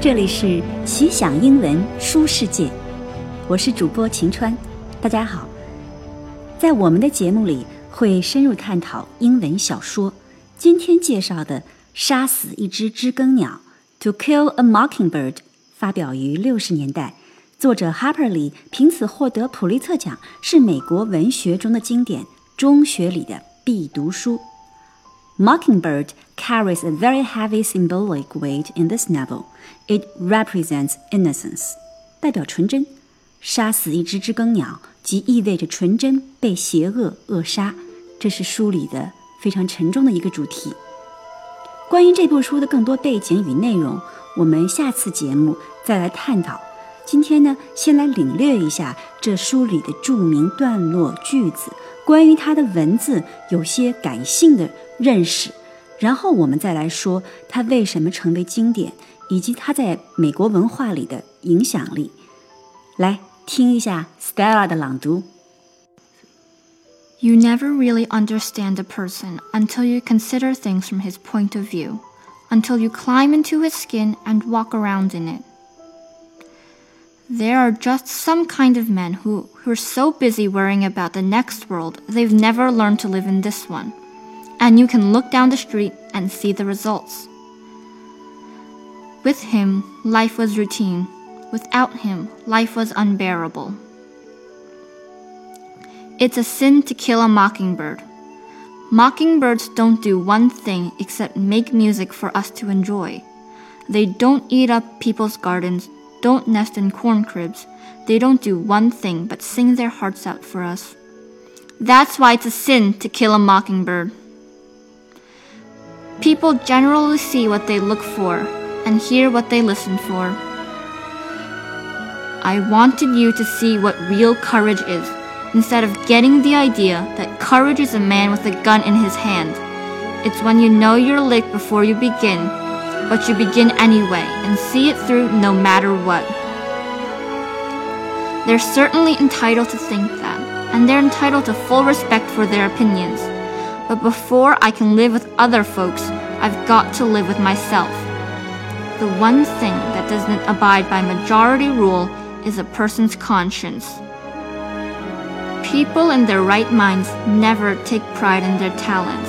这里是奇想英文书世界，我是主播晴川，大家好。在我们的节目里会深入探讨英文小说，今天介绍的《杀死一只知更鸟》（To Kill a Mockingbird） 发表于六十年代，作者 Harper Lee 凭此获得普利策奖，是美国文学中的经典，中学里的必读书。Mockingbird carries a very heavy symbolic weight in this novel. It represents innocence，代表纯真。杀死一只知更鸟，即意味着纯真被邪恶扼杀。这是书里的非常沉重的一个主题。关于这部书的更多背景与内容，我们下次节目再来探讨。今天呢，先来领略一下这书里的着名段落句子，关于它的文字有些感性的认识，然后我们再来说它为什么成为经典，以及它在美国文化里的影响力。来听一下 Stella 的朗读。You never really understand a person until you consider things from his point of view, until you climb into his skin and walk around in it. There are just some kind of men who, who are so busy worrying about the next world, they've never learned to live in this one. And you can look down the street and see the results. With him, life was routine. Without him, life was unbearable. It's a sin to kill a mockingbird. Mockingbirds don't do one thing except make music for us to enjoy. They don't eat up people's gardens don't nest in corn cribs. They don't do one thing but sing their hearts out for us. That's why it's a sin to kill a mockingbird. People generally see what they look for and hear what they listen for. I wanted you to see what real courage is, instead of getting the idea that courage is a man with a gun in his hand. It's when you know you're licked before you begin but you begin anyway and see it through no matter what. They're certainly entitled to think that, and they're entitled to full respect for their opinions. But before I can live with other folks, I've got to live with myself. The one thing that doesn't abide by majority rule is a person's conscience. People in their right minds never take pride in their talents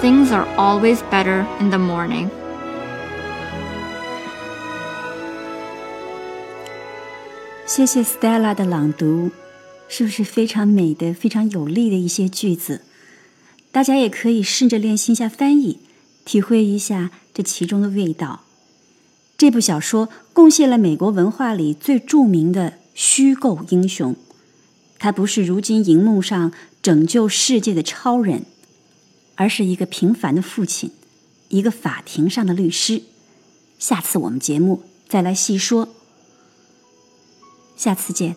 things are always better in the morning. 谢谢 Stella 的朗读，是不是非常美的、非常有力的一些句子？大家也可以试着练习一下翻译，体会一下这其中的味道。这部小说贡献了美国文化里最著名的虚构英雄，他不是如今荧幕上拯救世界的超人。而是一个平凡的父亲，一个法庭上的律师。下次我们节目再来细说。下次见。